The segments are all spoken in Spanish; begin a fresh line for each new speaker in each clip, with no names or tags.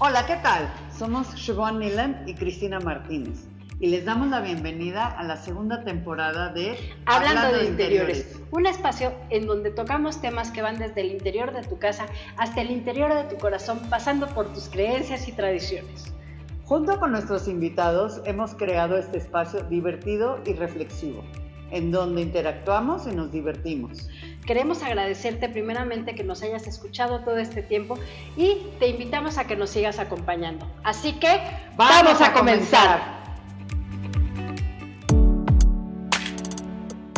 Hola, ¿qué tal? Somos Siobhan Nilan y Cristina Martínez y les damos la bienvenida a la segunda temporada de
Hablando, de, interiores, un espacio en donde tocamos temas que van desde el interior de tu casa hasta el interior de tu corazón, pasando por tus creencias y tradiciones.
Junto con nuestros invitados hemos creado este espacio divertido y reflexivo, en donde interactuamos y nos divertimos.
Queremos agradecerte primeramente que nos hayas escuchado todo este tiempo y te invitamos a que nos sigas acompañando. Así que vamos, a, comenzar.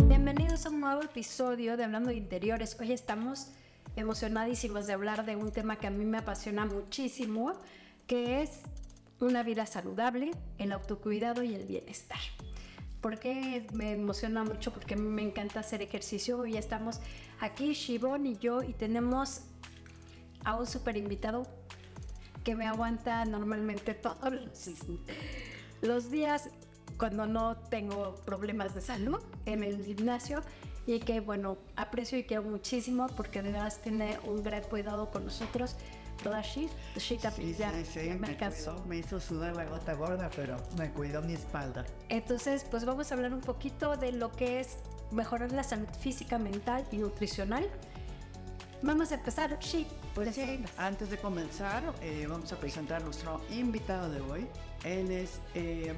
Bienvenidos a un nuevo episodio de Hablando de Interiores. Hoy estamos emocionadísimos de hablar de un tema que a mí me apasiona muchísimo, que es una vida saludable, el autocuidado y el bienestar. ¿Por qué me emociona mucho? Porque me encanta hacer ejercicio. Hoy estamos aquí, Shibon y yo, y tenemos a un super invitado que me aguanta normalmente todos los, días cuando no tengo problemas de salud en el gimnasio y que bueno, aprecio y quiero muchísimo porque de verdad tiene un gran cuidado con nosotros toda shit, shit
sí, sí, sí, me, me, hizo sudar la gota gorda, pero me cuidó mi espalda.
Entonces, pues vamos a hablar un poquito de lo que es mejorar la salud física, mental y nutricional. Vamos a empezar,
sí. Pues sí, antes de comenzar, eh, vamos a presentar a nuestro invitado de hoy. Él es eh,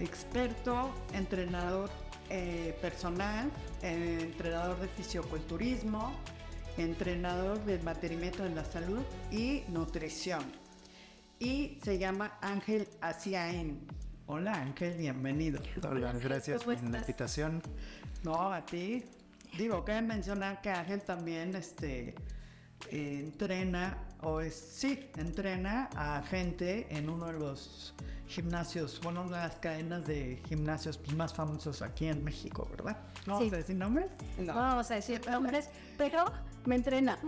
experto, entrenador eh, personal, entrenador de fisioculturismo, entrenador de mantenimiento de la salud y nutrición. Y se llama Ángel Asiaen. Hola Ángel, bienvenido.
Hola, gracias por la invitación.
No, a ti. Digo, que mencionar que Ángel también este, entrena, o es, sí, entrena a gente en uno de los gimnasios, bueno, una de las cadenas de gimnasios más famosos aquí en México, ¿verdad?
¿No vamos a decir nombres? No. vamos a decir nombres, pero me entrena.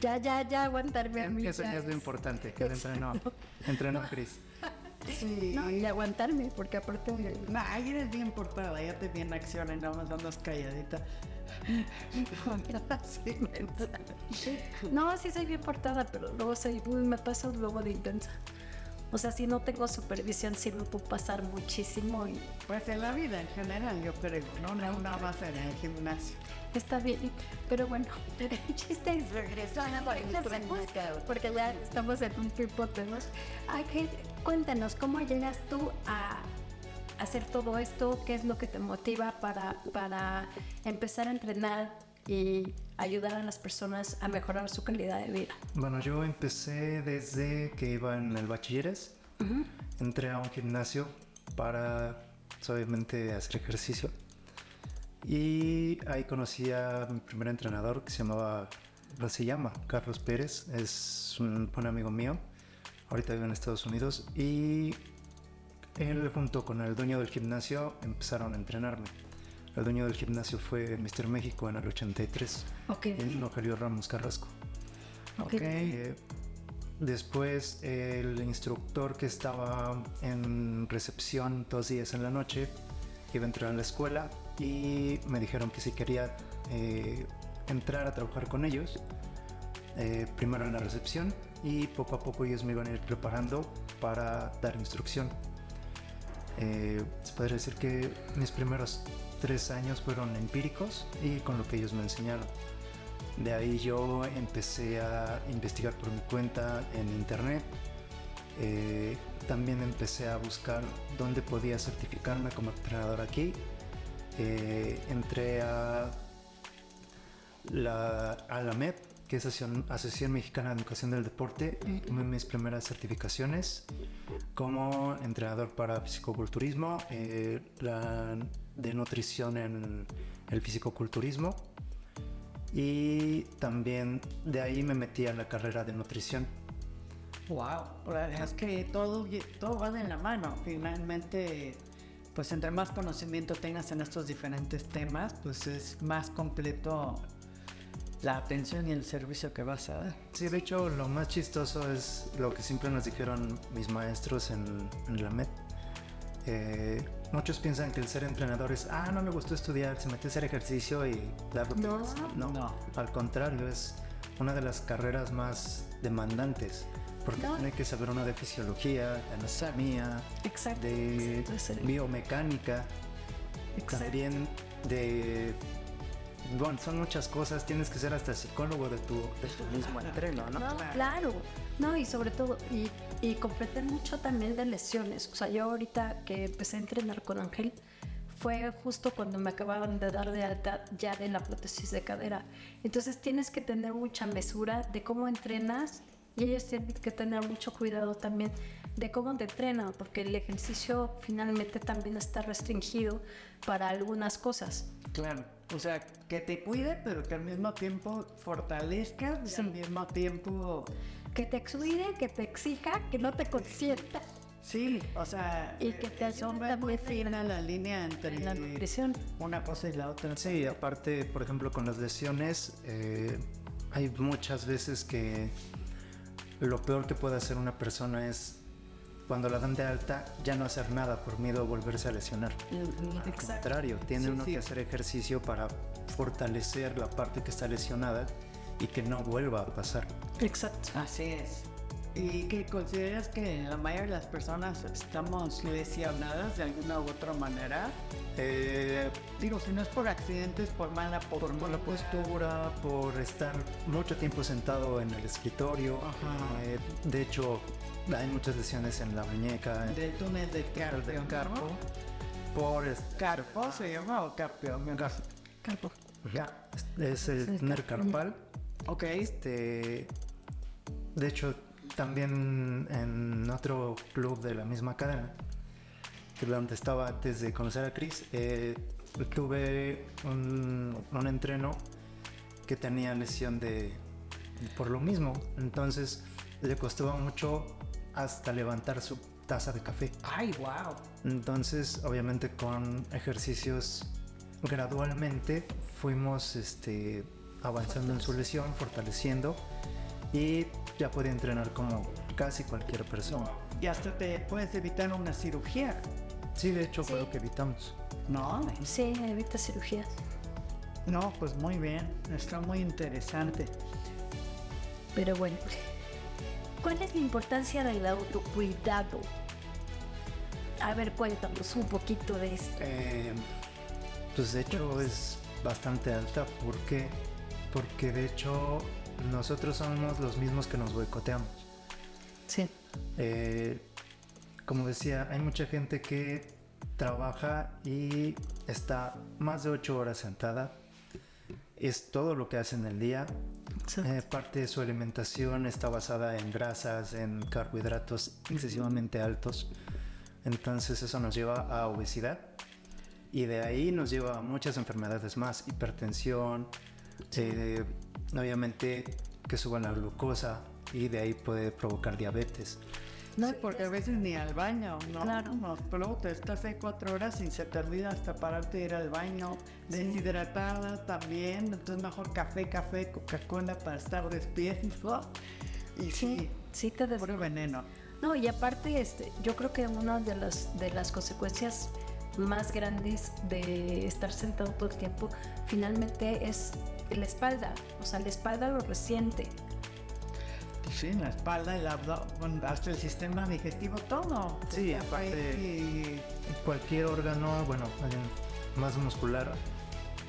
Ya, ya, ya, aguantarme a mí.
Eso es lo importante, que entrenó, entrenó Cris.
Sí. No, y aguantarme, porque aparte de...
No, ahí eres bien portada, ya te vi en acción y nada más andas calladita.
no, sí soy bien portada, pero luego soy, me paso luego de intensa. O sea, si no tengo supervisión, sí me puedo pasar muchísimo. Y...
Pues en la vida en general, yo creo, ¿no? No una base en el gimnasio.
Está bien, pero bueno, el chiste es regresar porque ya estamos en un tipo de dos. Cuéntanos, ¿cómo llegas tú a hacer todo esto? ¿Qué es lo que te motiva para, para empezar a entrenar y ayudar a las personas a mejorar su calidad de vida?
Bueno, yo empecé desde que iba en el bachilleres. Entré a un gimnasio para, obviamente, hacer ejercicio. Y ahí conocí a mi primer entrenador que se llamaba, se llama Carlos Pérez, es un buen amigo mío, ahorita vive en Estados Unidos y él junto con el dueño del gimnasio empezaron a entrenarme. El dueño del gimnasio fue Mr. México en el 83. Ok. Rogelio Ramos Carrasco. Ok. Eh, después el instructor que estaba en recepción dos días en la noche iba a entrar a la escuela y me dijeron que si quería eh, entrar a trabajar con ellos, eh, primero en la recepción y poco a poco ellos me iban a ir preparando para dar instrucción. Eh, se podría decir que mis primeros tres años fueron empíricos y con lo que ellos me enseñaron. De ahí yo empecé a investigar por mi cuenta en internet. también empecé a buscar dónde podía certificarme como entrenador aquí eh, entré a la, a la MEP, que es Asociación, Mexicana de Educación del Deporte, y tomé mis primeras certificaciones como entrenador para fisicoculturismo, eh, la de nutrición en el fisicoculturismo y también de ahí me metí a la carrera de nutrición.
Wow, es que todo, todo va de la mano. Finalmente pues entre más conocimiento tengas en estos diferentes temas, pues es más completo la atención y el servicio que vas a dar.
Sí, de hecho lo más chistoso es lo que siempre nos dijeron mis maestros en, la MED. Eh, muchos piensan que el ser entrenador es, ah, no me gustó estudiar, se mete a hacer ejercicio y
dar no,
no, no, al contrario, es una de las carreras más demandantes, porque
No.
tiene que saber una de fisiología, de anatomía,
Exacto.
de biomecánica,
Exacto.
también de... Bueno, son muchas cosas, tienes que ser hasta psicólogo de tu, de tu mismo entreno, ¿no?
No, claro. No, y sobre todo, y, y mucho también de lesiones. O sea, yo ahorita que empecé a entrenar con Ángel, fue justo cuando me acababan de dar de alta ya de la prótesis de cadera. Entonces tienes que tener mucha mesura de cómo entrenas y ellos tienen que tener mucho cuidado también de cómo te entrenan, porque el ejercicio finalmente también está restringido para algunas cosas.
Claro. O sea, que te cuide, pero que al mismo tiempo fortalezca, y al mismo tiempo...
Que te cuide, que te exija, que no te consienta
Sí, o sea...
y que te ayude
es muy fina la línea entre
en la nutrición.
una cosa y la otra.
Sí, aparte, por ejemplo, con las lesiones, eh, hay muchas veces que lo peor que puede hacer una persona es cuando la dan de alta ya no hacer nada por miedo a volverse a lesionar. Al contrario, tiene
Sí,
uno
sí.
que hacer ejercicio para fortalecer la parte que está lesionada y que no vuelva a pasar.
Exacto.
Así es. ¿Y que consideras que la mayoría de las personas estamos lesionadas de alguna u otra manera?
Eh,
Digo, si no es por accidentes, por mala
por mala postura, por estar mucho tiempo sentado en el escritorio.
Ajá.
Eh, de hecho, hay muchas lesiones en la muñeca,
Del túnel de carpio,
el del
¿no?
carpo. Por
¿Carpo se llama o carpio?
Carpo.
Ya.
es el túnel carpal.
Ok.
Este, de hecho, también en otro club de la misma cadena, que donde estaba antes de conocer a Chris, eh, tuve un, un entreno que tenía lesión de por lo mismo. Entonces le costaba mucho hasta levantar su taza de café.
Ay, wow.
Entonces, obviamente con ejercicios gradualmente fuimos este, avanzando en su lesión, fortaleciendo y ya podía entrenar como casi cualquier persona.
Y hasta te puedes evitar una cirugía,
Sí, de hecho fue
Sí.
lo que evitamos.
¿no?
Sí, evita cirugías.
No, pues muy bien. Está muy interesante.
Pero bueno, ¿cuál es la importancia del autocuidado? A ver, cuéntanos un poquito de esto.
Eh, pues de hecho es bastante alta. ¿Por qué? Porque de hecho nosotros somos los mismos que nos boicoteamos.
Sí.
Eh, como decía, hay mucha gente que trabaja y está más de 8 horas sentada. Es todo lo que hace en el día. Eh, parte de su alimentación está basada en grasas, en carbohidratos excesivamente altos. Entonces eso nos lleva a obesidad. Y de ahí nos lleva a muchas enfermedades más. Hipertensión, eh, obviamente que suba la glucosa y de ahí puede provocar diabetes.
No, porque a veces ni al baño, ¿no?
Claro.
Nos explota, estás ahí cuatro horas y se te olvida hasta pararte de ir al baño, deshidratada también, entonces mejor café, café, Coca-Cola para estar despierto. Y sí,
Sí, sí te des-
puro veneno.
No, y aparte, este, yo creo que una de las, de las consecuencias más grandes de estar sentado todo el tiempo finalmente es la espalda. O sea, la espalda lo resiente.
Sí, la espalda, el abdomen, hasta el sistema digestivo, todo.
Sí, aparte- Cualquier órgano, bueno, más muscular,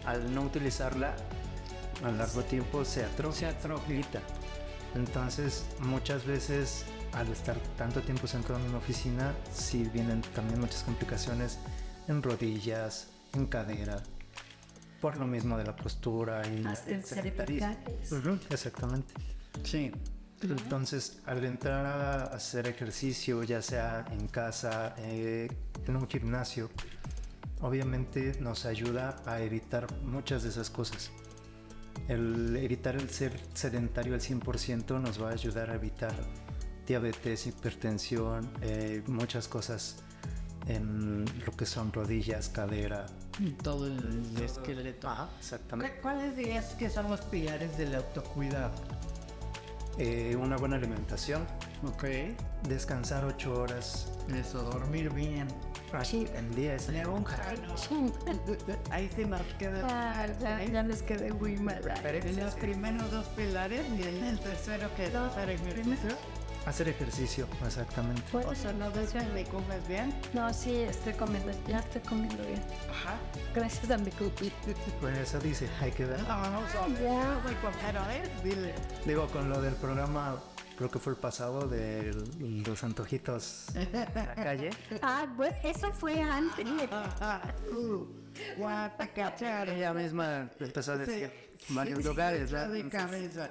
al no utilizarla a largo tiempo se atrofia.
Se atrofia.
Entonces, muchas veces al estar tanto tiempo sentado en una oficina, sí vienen también muchas complicaciones en rodillas, en cadera, por lo mismo de la postura y
Hasta en
el sedentarismo.
cervicales.
Ujú, exactamente.
Sí.
Entonces, al entrar a hacer ejercicio, ya sea en casa, eh, en un gimnasio, obviamente nos ayuda a evitar muchas de esas cosas. El evitar el ser sedentario al 100% nos va a ayudar a evitar diabetes, hipertensión, eh, muchas cosas en lo que son rodillas, cadera.
Todo el esqueleto.
Exactamente.
¿Cu- ¿Cuáles dirías que son los pilares del autocuidado?
Eh, una buena alimentación,
Ok.
descansar 8 horas
Eso, dormir bien.
Sí.
El día es
León Jano. Ahí se nos queda.
Ah, ya, ya les quedé muy mal.
En los primeros dos pilares y en el tercero que es hacer ejercicio.
exactamente.
Bueno,
O sea, no ves que me comes bien.
no, sí, estoy comiendo, ya estoy comiendo bien.
Ajá.
Gracias a mi cookie.
Pues eso dice, hay que ver.
Vamos a ver.
Ya.
Voy a ver, dile.
Digo, con lo del programa, creo que fue el pasado de los antojitos de la calle.
Ah, bueno, eso fue antes.
Ajá. Uh.
Ella misma empezó a decir varios lugares, ¿verdad?
De cabeza.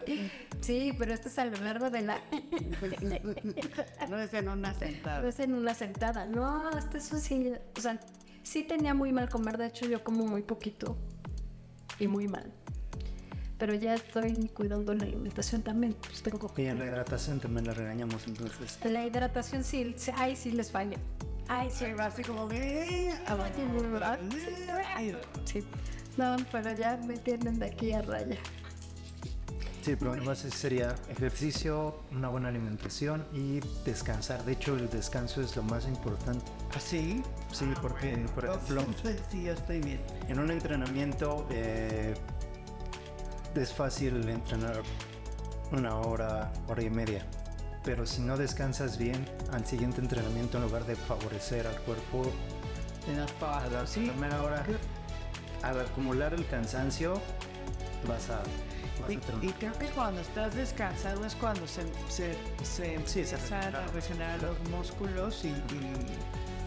Sí, pero esto es a lo largo de la...
No es en una
No
sentada.
es en una sentada. No, hasta eso sí. O sea, sí tenía muy mal comer. De hecho, yo como muy poquito. Y muy mal. Pero ya estoy cuidando la alimentación también. Pues tengo
Y en la hidratación también la regañamos, entonces.
La hidratación sí, sí, ahí sí les falla. Ay, sí.
Así como que.
Sí. No, pero ya me tienen de aquí a raya.
Sí, el problema sí sería ejercicio, una buena alimentación y descansar. De hecho, el descanso es lo más importante.
¿Así?
Sí, porque, por ejemplo,
Sí, yo estoy bien.
en un entrenamiento eh, es fácil entrenar una hora, hora y media. Pero si no descansas bien, al siguiente entrenamiento, en lugar de favorecer al cuerpo,
Tienes
a la
Sí.
primera hora, al acumular el cansancio, vas a... vas
Y, creo que cuando estás descansado es cuando se, se, se
Sí, se
empiezan a los músculos y, y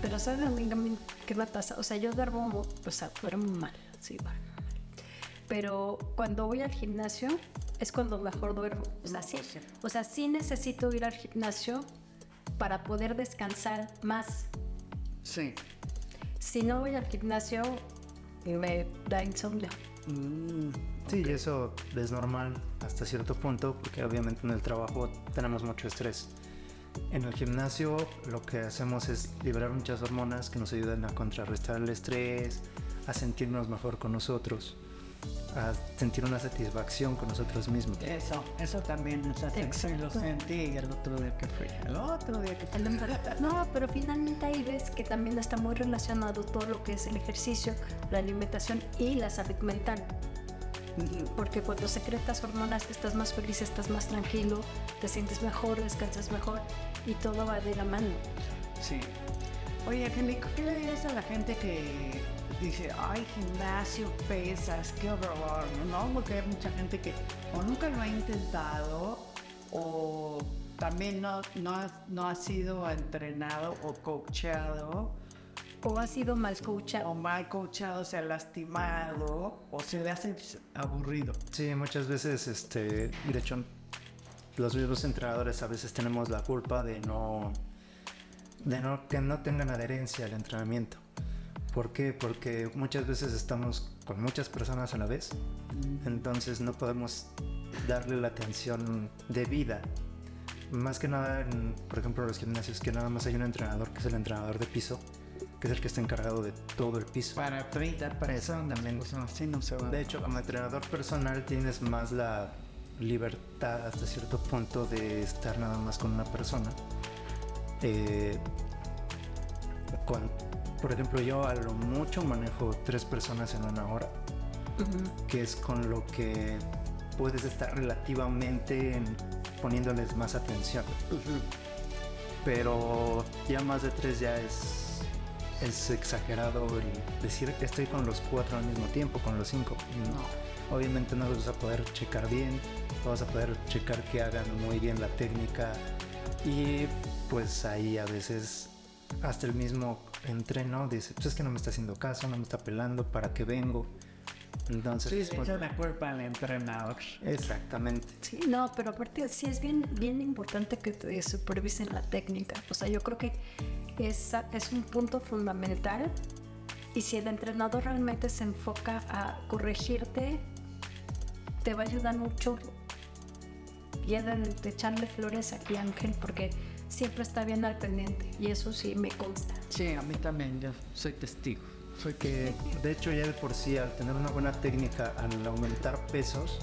Pero ¿saben a mí, qué me pasa? O sea, yo duermo, o sea, duermo mal, sí, duermo mal. Pero cuando voy al gimnasio es cuando mejor duermo. O sea, sí, o sea, sí necesito ir al gimnasio para poder descansar más.
sí.
Si no voy al gimnasio, me da insomnio.
Mm,
Sí, y eso es normal hasta cierto punto, porque obviamente en el trabajo tenemos mucho estrés. En el gimnasio lo que hacemos es liberar muchas hormonas que nos ayudan a contrarrestar el estrés, a sentirnos mejor con nosotros, a sentir una satisfacción con nosotros mismos.
Eso, eso también nos hace.
Exacto.
Lo sentí el otro día que fui. El otro día que fui.
No, pero finalmente ahí ves que también está muy relacionado todo lo que es el ejercicio, la alimentación y la salud mental. Porque cuando secretas hormonas estás más feliz, estás más tranquilo, te sientes mejor, descansas mejor y todo va de la mano.
Sí. Oye, Angélico, ¿qué le dirías a la gente que dice, ay, gimnasio, pesas, qué horror, ¿no? Porque hay mucha gente que o nunca lo ha intentado o también no, no, ha, no ha sido entrenado o coachado
O has sido mal coachado.
o mal coachado, se ha lastimado o se le hace aburrido.
Sí, muchas veces, este, de hecho, los mismos entrenadores a veces tenemos la culpa de no, de no que no tengan adherencia al entrenamiento. ¿Por qué? Porque muchas veces estamos con muchas personas a la vez, entonces no podemos darle la atención debida. Más que nada, en, por ejemplo, en los gimnasios, que nada más hay un entrenador que es el entrenador de piso, que es el que está encargado de todo el piso.
Para 30 personas, así no se va.
De hecho, como entrenador personal tienes más la libertad hasta cierto punto de estar nada más con una persona. Eh, con- por ejemplo, yo a lo mucho manejo tres personas en una hora, que es con lo que puedes estar relativamente en- poniéndoles más atención. Pero ya más de tres ya es, es exagerado el decir que estoy con los cuatro al mismo tiempo, con los cinco. No. Obviamente no los vas a poder checar bien, no vas a poder checar que hagan muy bien la técnica y pues ahí a veces hasta el mismo entreno dice, pues es que no me está haciendo caso, no me está pelando, ¿para qué vengo? Entonces,
Sí, se
pues,
echa la culpa al entrenador.
exactamente.
Sí, no, pero aparte sí es bien, bien importante que te supervisen la técnica. O sea, yo creo que es, es un punto fundamental y si el entrenador realmente se enfoca a corregirte, te va a ayudar mucho. Y he de, de echarle flores aquí Ángel porque siempre está bien al pendiente y eso sí me consta.
Sí, a mí también, yo soy testigo. Soy
Que de hecho ya de por sí al tener una buena técnica, al aumentar pesos,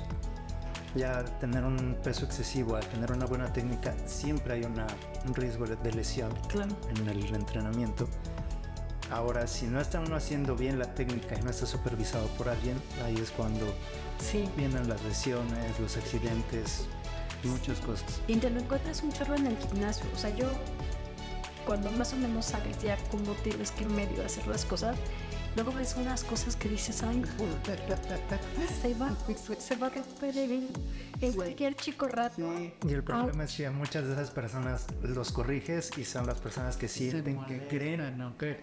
ya al tener un peso excesivo, al tener una buena técnica, siempre hay una, un riesgo de lesión
Claro.
en el entrenamiento. Ahora, si no está uno haciendo bien la técnica y no está supervisado por alguien, ahí es cuando
Sí.
vienen las lesiones, los accidentes, muchas cosas.
Y te lo encuentras un chorro en el gimnasio. O sea, yo, cuando más o menos sabes ya cómo tienes que medio hacer las cosas, luego ves unas cosas que dices, ay, se va, se va a romper en cualquier chico rato.
Sí.
Y el problema es que a muchas de esas personas los corriges y son las personas que sienten que creen,
¿no? Que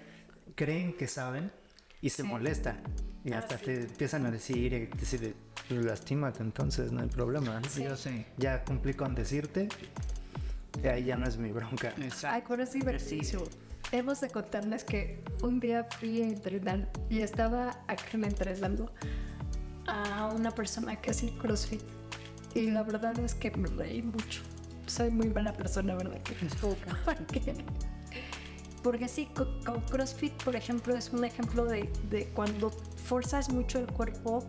creen que saben y se molestan. Y hasta te empiezan a decir, y te dicen, lastímate, entonces no hay problema.
yo sé.
Ya cumplí con decirte, y ahí ya no es mi bronca.
Ay,
Exacto.
pero es divertido. Hemos de contarles que un día fui a entrenar y estaba acá entrenando a una persona que hace CrossFit. Y la verdad es que me reí mucho. Soy muy buena persona, ¿verdad? Que Porque, porque sí, co- con CrossFit, por ejemplo, es un ejemplo de, de cuando forzas mucho el cuerpo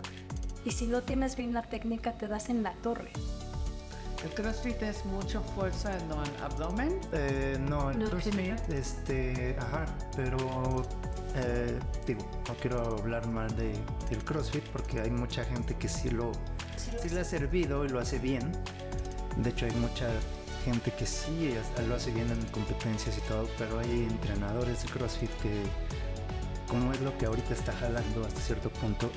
y si no tienes bien la técnica te das en la torre.
El CrossFit es mucha fuerza en el abdomen.
Eh, no, el
No,
CrossFit,
general.
este, ajá, pero eh, digo, no quiero hablar mal de, del CrossFit porque hay mucha gente que sí lo, sí le ha servido y lo hace bien. De hecho, hay mucha gente que sí lo hace bien en competencias y todo, pero hay entrenadores de CrossFit que, como es lo que ahorita está jalando hasta cierto punto,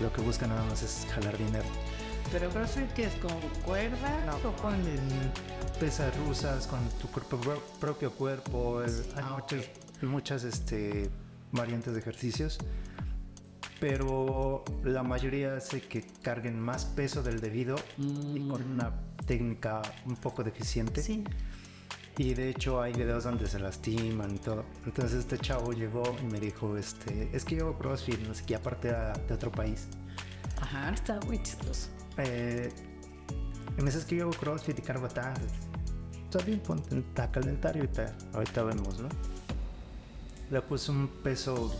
lo que buscan nada más es jalar dinero.
Pero CrossFit que es con cuerdas o con
pesas rusas con tu cuerpo, propio cuerpo. eh, hay
Ah,
muchas, muchas este, variantes de ejercicios. Pero la mayoría hace que carguen más peso del debido y con una técnica un poco deficiente.
Sí.
Y de hecho hay videos donde se lastiman y todo. Entonces este chavo llegó y me dijo, este, es que yo CrossFit, no sé qué, aparte era de otro país.
Ajá.
Está muy chistoso.
Eh, y me dice, es que yo hago CrossFit y cargo tanto. Está bien, ponte a calentar y ahorita, ahorita vemos, ¿no? Le puse un peso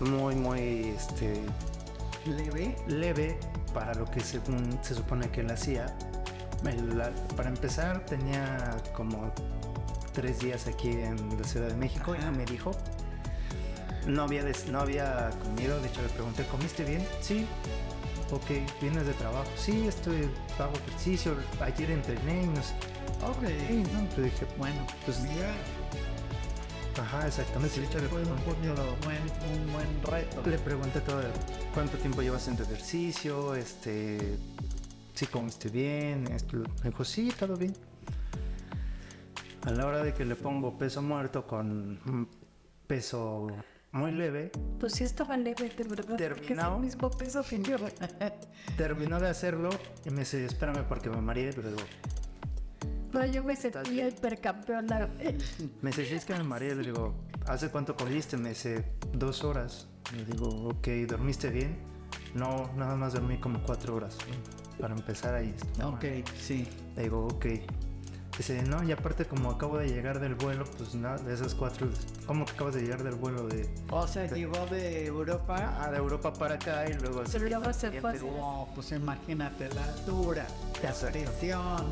muy, muy este,
Leve.
leve para lo que según se supone que él hacía. La- para empezar, tenía como tres días aquí en la Ciudad de México
Ajá.
y me dijo. No había, des- no había comido, de hecho le pregunté, ¿comiste bien? Sí. Ok, ¿vienes de trabajo? Sí, estoy, hago ejercicio, ayer entrené y no sé.
Ok.
Sí, no, pues dije,
Bueno,
Pues-
mira,
ajá, exactamente. De hecho, le
fue un,
pregunté,
buen, un buen reto.
Le pregunté todo, cuánto tiempo llevas haciendo ejercicio, este, si comiste bien, esto, me dijo, sí, todo bien. A la hora de que le pongo peso muerto con peso muy leve,
Pues sí estaba leve, de verdad.
Terminado.
el mismo peso que yo.
terminó de hacerlo y me dice, espérame porque me mareé, luego
No, yo me sentía hipercampeona.
me dice, es que me mareé, le digo, ¿hace cuánto comiste? Me dice, dos horas. Le digo, ok, ¿dormiste bien? No, nada más dormí como cuatro horas. Para empezar ahí.
Ok, sí.
Le digo, ok. Dice, no, y aparte como acabo de llegar del vuelo, pues nada, de esas cuatro, ¿cómo que acabas de llegar del vuelo de,
O sea, llegó de Europa.
ah, de Europa para acá y luego...
Pero luego se fue así.
Oh, pues imagínate la altura, la
Exacto.
presión.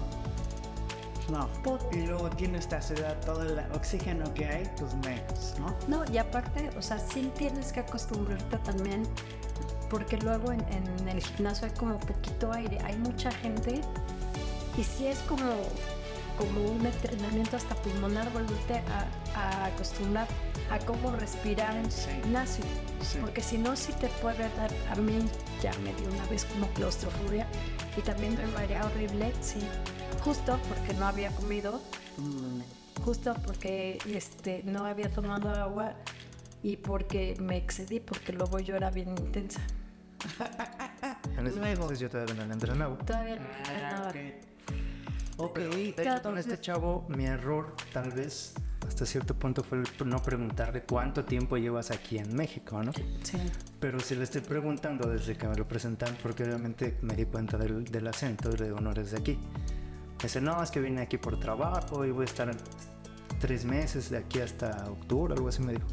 No. Y luego tiene esta ciudad todo el oxígeno que hay, pues menos, ¿no?
No, y aparte, o sea, sí tienes que acostumbrarte también, porque luego en, en el gimnasio hay como poquito aire, hay mucha gente, y sí es como, como un entrenamiento hasta pulmonar, volverte a, a acostumbrar a cómo respirar en
Sí.
gimnasio.
Sí.
Porque si no, sí te puede dar, a mí ya me dio una vez como claustrofobia y también me marea horrible, sí, justo porque no había comido,
Mm,
justo porque este, no había tomado agua y porque me excedí, porque luego yo era bien intensa.
En ese
Luego.
entonces yo todavía no entrenaba.
Todavía no
ah,
entrenaba.
Ok. Ok,
De hecho,
Claro,
con este chavo, mi error tal vez hasta cierto punto fue no preguntarle cuánto tiempo llevas aquí en México, ¿no?
Sí.
Pero si le estoy preguntando desde que me lo presentan, porque obviamente me di cuenta del, del acento y le digo, no eres de aquí. Me dice, no, es que vine aquí por trabajo y voy a estar tres meses de aquí hasta octubre, algo así me dijo.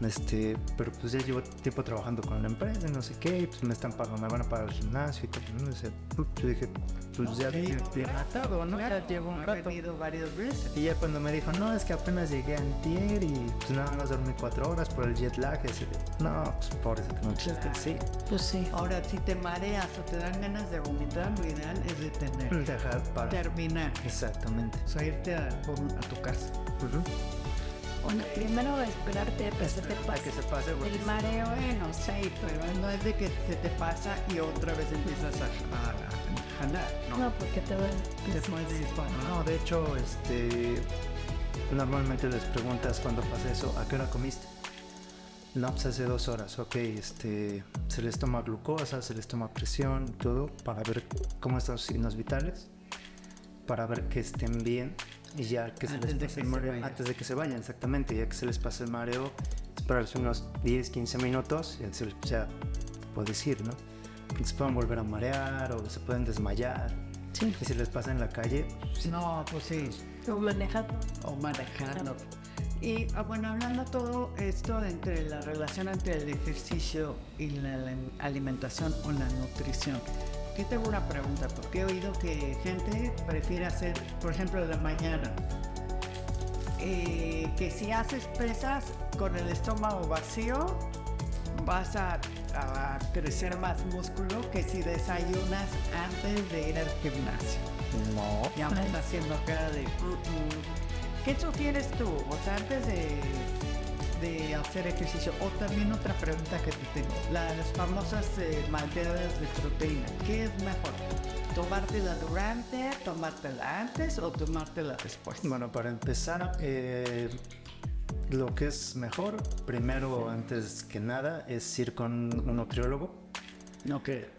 Este, pero pues ya llevo tiempo trabajando con la empresa, no sé qué, y pues me están pagando, me van a pagar el gimnasio y todo. ¿no? Yo dije, pues ya
Sí,
bien atado, ¿no? Ya llevo un
he
rato.
venido varias veces.
Y ya cuando me dijo, no, es que apenas llegué antier y pues nada más dormí cuatro horas por el jet lag. Y así de, no, pues pobrecito, no chiste, sí.
Pues sí.
Ahora, si te mareas o te dan ganas de vomitar, lo ideal es detener.
Dejar para.
Terminar.
Exactamente.
O sea, irte a, a tu casa.
Bueno, primero esperarte a que se te
A que se pase, porque
el mareo.
Bueno, sí, pero no es de que se te pasa y otra vez empiezas a, a- a jalar, ¿no?
No, porque te duele.
Te puedes parar.
No, de hecho, este. Normalmente les preguntas cuando pasa eso, ¿a qué hora comiste? No, pues hace dos horas, ok, este. Se les toma glucosa, se les toma presión, todo, para ver cómo están los signos vitales, para ver que estén bien y ya que se
Antes
les
de
pase
que
el
se
mareo, antes de que se vayan, exactamente, ya que se les pase el mareo, esperarse unos 10, 15 minutos y así ya puedes ir, ¿no? Se pueden volver a marear o se pueden desmayar.
Sí.
Y si les pasa en la calle,
No, pues sí.
O manejar.
o manejando. Y ah, bueno, hablando todo esto de entre la relación entre el ejercicio y la alim- alimentación o la nutrición, aquí tengo una pregunta, porque he oído que gente prefiere hacer, por ejemplo, en la mañana, eh, que si haces pesas con el estómago vacío, vas a, a crecer más músculo que si desayunas antes de ir al gimnasio.
no.
Ya me está haciendo cara de... "Mm, mm". ¿Qué sugieres tú? O sea, antes de, de hacer ejercicio. O también otra pregunta que te tengo. Las famosas eh, malteadas de proteína. ¿Qué es mejor? ¿Tomártela durante, tomártela antes o tomártela después?
Bueno, para empezar, eh, lo que es mejor, primero, antes que nada, es ir con un nutriólogo
No, que...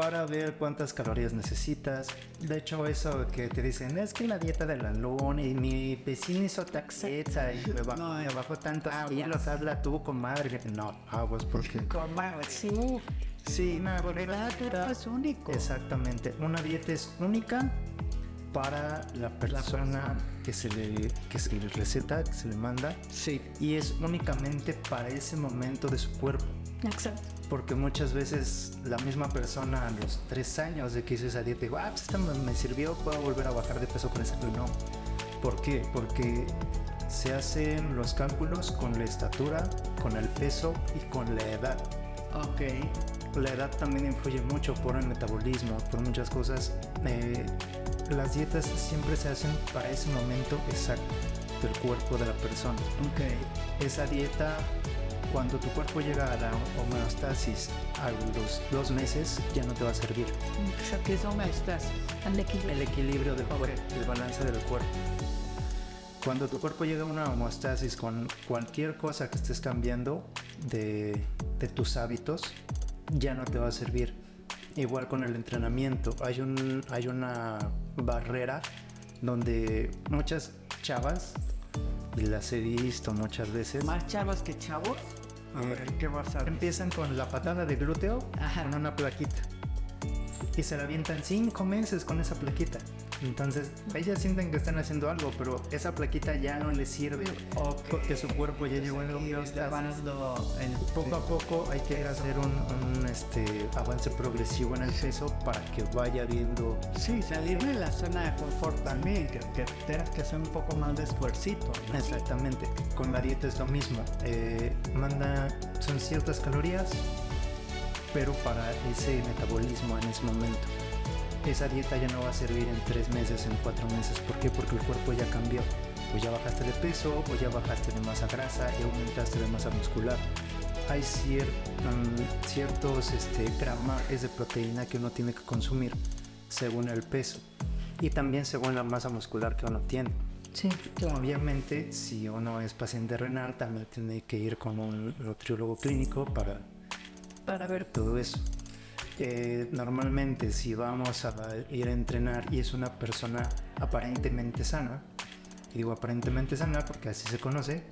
para ver cuántas calorías necesitas. De hecho, eso que te dicen, es que la dieta de la luna y mi vecino hizo taxeta y me bajó,
No,
me bajó tantos
aguas.
kilos, hazla tú, comadre. No, aguas porque...
Sí, sí,
Una
cada cuerpo es único.
Exactamente. Una dieta es única para la persona que se le, que se le receta, que se le manda,
Sí.
y es únicamente para ese momento de su cuerpo.
Exacto.
Porque muchas veces la misma persona a los tres años de que hizo esa dieta, digo, ah, pues esta me, sirvió, puedo volver a bajar de peso con esa. No. ¿Por qué? Porque se hacen los cálculos con la estatura, con el peso y con la edad.
Ok.
La edad también influye mucho por el metabolismo, por muchas cosas. Eh, las dietas siempre se hacen para ese momento exacto del cuerpo de la persona.
Ok.
Esa dieta, cuando tu cuerpo llega a la homeostasis a los dos meses, ya no te va a servir.
¿Qué es homeostasis?
Al equilibrio.
El equilibrio del el balance del cuerpo. Cuando tu cuerpo llega a una homeostasis con cualquier cosa que estés cambiando de, de tus hábitos, ya no te va a servir. Igual con el entrenamiento, hay, un, hay una barrera donde muchas chavas, y las he visto muchas veces,
¿Más chavas que chavos? A ver, ¿qué vas a
empiezan con la patada de glúteo
Ajá.
con una plaquita y se la avientan cinco meses con esa plaquita. Entonces, ellas sienten que están haciendo algo, pero esa plaquita ya no les sirve porque su cuerpo ya llegó en
dando el
Poco a poco hay que hacer un, un, este, avance progresivo en el peso para que vaya viendo.
Sí, salir de la zona de confort también, que, que tengas que hacer un poco más de esfuercito. ¿no?
Exactamente. Con la dieta es lo mismo. Eh, manda, son ciertas calorías, pero para ese metabolismo en ese momento. Esa dieta ya no va a servir en tres meses, en cuatro meses. ¿Por qué? Porque el cuerpo ya cambió. O ya bajaste de peso, o ya bajaste de masa grasa, ya aumentaste de masa muscular. Hay cier- mm, ciertos este, gramajes de proteína que uno tiene que consumir según el peso y también según la masa muscular que uno tiene.
Sí.
Obviamente, si uno es paciente renal, también tiene que ir con un nutriólogo clínico para
Para ver.
todo eso. Eh, normalmente, si vamos a ir a entrenar y es una persona aparentemente sana, y digo aparentemente sana porque así se conoce,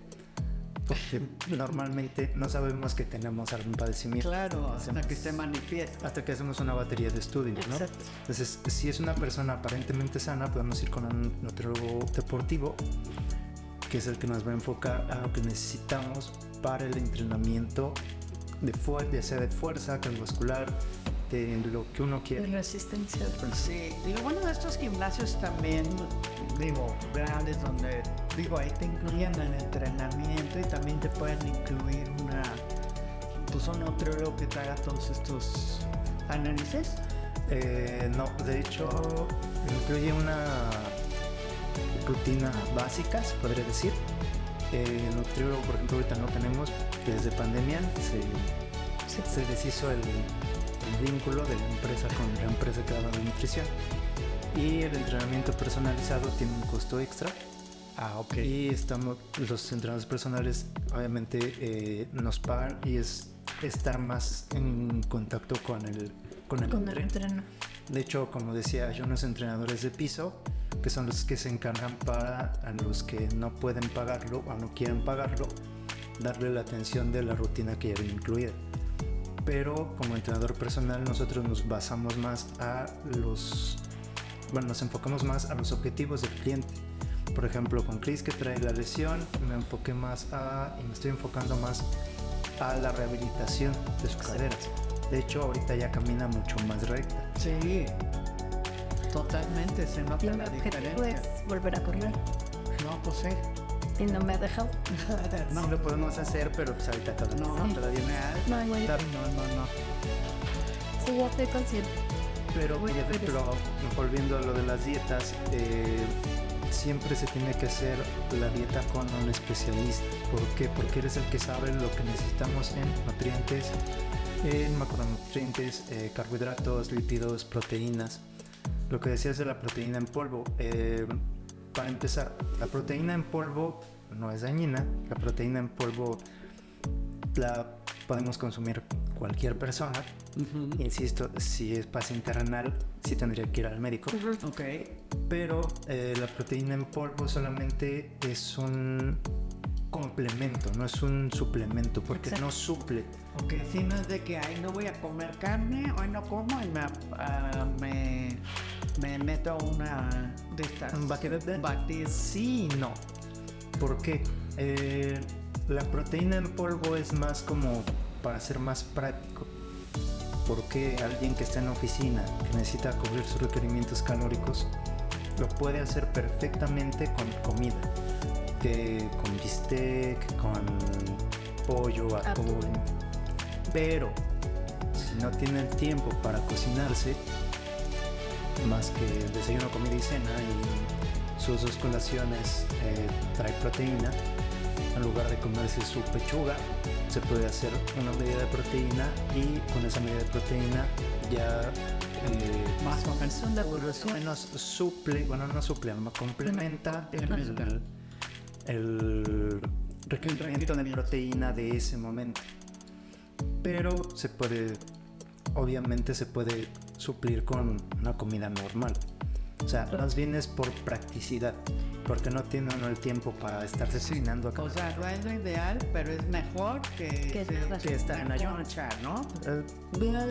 porque normalmente no sabemos que tenemos algún padecimiento
Claro, hasta que se manifiesta.
hasta que hacemos una batería de estudios, ¿no?
Exacto.
Entonces, si es una persona aparentemente sana, podemos ir con un nutriólogo deportivo, que es el que nos va a enfocar a lo que necesitamos para el entrenamiento de fuerza, sea de fuerza, cardiovascular, de lo que uno
De
quiere.
resistencia.
Sí, y lo bueno de estos gimnasios también, digo, grandes, donde, digo, ahí te incluyen el entrenamiento y también te pueden incluir una, pues un nutriólogo que te haga todos estos análisis.
Eh, no, de hecho, incluye una rutina básica, se podría decir. Eh, nutriólogo, por ejemplo, ahorita no tenemos, desde pandemia se, se deshizo el, el vínculo de la empresa con la empresa que daba la nutrición. Y el entrenamiento personalizado tiene un costo extra.
Ah, ok.
Y estamos, los entrenadores personales obviamente eh, nos pagan y es estar más en contacto con el, con el
Con el
entreno.
entreno.
De hecho, como decía, hay unos entrenadores de piso que son los que se encargan para a los que no pueden pagarlo o no quieren pagarlo, darle la atención de la rutina que ya viene incluida. Pero como entrenador personal nosotros nos basamos más a los, bueno, nos enfocamos más a los objetivos del cliente. Por ejemplo, con Chris que trae la lesión, me enfoqué más a, y me estoy enfocando más a la rehabilitación de su cadera. De hecho, ahorita ya camina mucho más recta.
Sí, totalmente, se
Y
nota
mi
la
objetivo
diferencia.
es volver a correr.
No, pues sí.
Y no me ha dejado.
No lo podemos hacer, pero pues ahorita todavía
No,
no, todavía no.
No, igual.
No, no, no.
Sí, ya estoy consciente.
Pero por
bien.
ejemplo, volviendo a lo de las dietas, eh, siempre se tiene que hacer la dieta con un especialista. ¿Por qué? Porque eres el que sabe lo que necesitamos en nutrientes, en macronutrientes, eh, carbohidratos, lípidos, proteínas. Lo que decías de la proteína en polvo. eh, para empezar, la proteína en polvo no es dañina. La proteína en polvo la podemos consumir cualquier persona. Insisto, si es paciente renal, sí tendría que ir al médico.
Ok,
Pero eh, la proteína en polvo solamente es un complemento, no es un suplemento, porque
Exacto.
no suple.
ok. Si no es de que, ay, no voy a comer carne, hoy no como y me, ah, me, me meto una de estas.
¿Un bucket de-
Batidas.
Sí no. ¿Por qué? Eh, la proteína en polvo es más como para ser más práctico. Porque alguien que está en oficina, que necesita cubrir sus requerimientos calóricos, lo puede hacer perfectamente con comida. Que con bistec, con pollo. Atún. Pero si no tiene el tiempo para cocinarse, más que desayuno, comida y cena, y sus dos colaciones eh, trae proteína, en lugar de comerse su pechuga, se puede hacer una medida de proteína y con esa medida de proteína ya eh,
Más o menos.
Por lo menos suple, bueno no suple, no, complementa el, el, el requerimiento de proteína de ese momento. Pero se puede, obviamente se puede suplir con una comida normal. O sea, más bien es por practicidad, porque no tiene uno el tiempo para estarse cocinando acá.
O sea, no es lo ideal, pero es mejor que,
Que
se- que estar en ayuno, ¿no?
Eh,